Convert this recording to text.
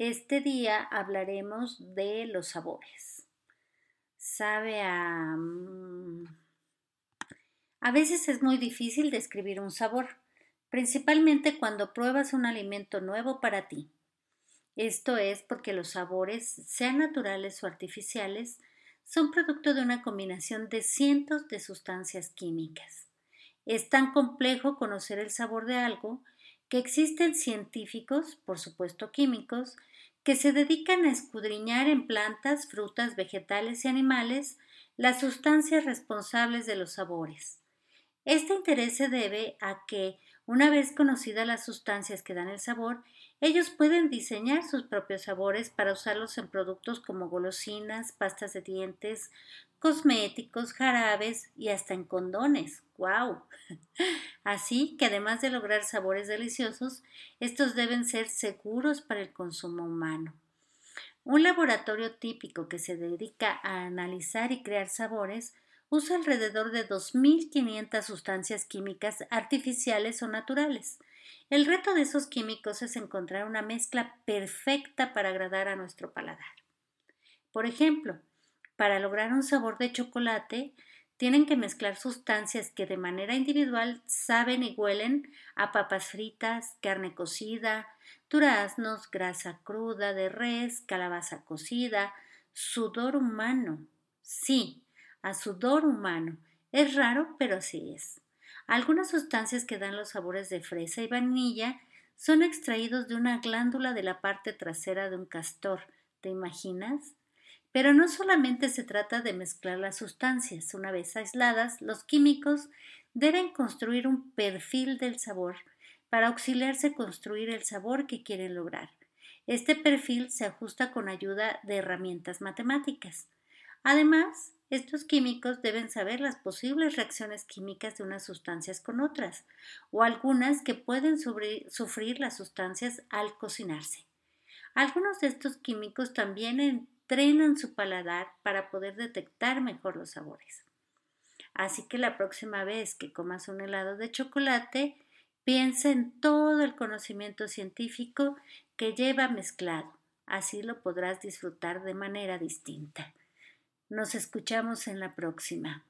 Este día hablaremos de los sabores. Sabe a... Mm, a veces es muy difícil describir un sabor, principalmente cuando pruebas un alimento nuevo para ti. Esto es porque los sabores, sean naturales o artificiales, son producto de una combinación de cientos de sustancias químicas. Es tan complejo conocer el sabor de algo que existen científicos, por supuesto químicos, que se dedican a escudriñar en plantas, frutas, vegetales y animales las sustancias responsables de los sabores. Este interés se debe a que, una vez conocidas las sustancias que dan el sabor, ellos pueden diseñar sus propios sabores para usarlos en productos como golosinas, pastas de dientes, cosméticos, jarabes y hasta en condones. ¡Wow! Así que además de lograr sabores deliciosos, estos deben ser seguros para el consumo humano. Un laboratorio típico que se dedica a analizar y crear sabores usa alrededor de 2.500 sustancias químicas artificiales o naturales. El reto de esos químicos es encontrar una mezcla perfecta para agradar a nuestro paladar. Por ejemplo, para lograr un sabor de chocolate, tienen que mezclar sustancias que de manera individual saben y huelen a papas fritas, carne cocida, duraznos, grasa cruda de res, calabaza cocida, sudor humano. Sí, a sudor humano. Es raro, pero así es. Algunas sustancias que dan los sabores de fresa y vainilla son extraídos de una glándula de la parte trasera de un castor. ¿Te imaginas? Pero no solamente se trata de mezclar las sustancias, una vez aisladas, los químicos deben construir un perfil del sabor para auxiliarse a construir el sabor que quieren lograr. Este perfil se ajusta con ayuda de herramientas matemáticas. Además, estos químicos deben saber las posibles reacciones químicas de unas sustancias con otras, o algunas que pueden sufrir las sustancias al cocinarse. Algunos de estos químicos también entrenan su paladar para poder detectar mejor los sabores. Así que la próxima vez que comas un helado de chocolate, piensa en todo el conocimiento científico que lleva mezclado. Así lo podrás disfrutar de manera distinta. Nos escuchamos en la próxima.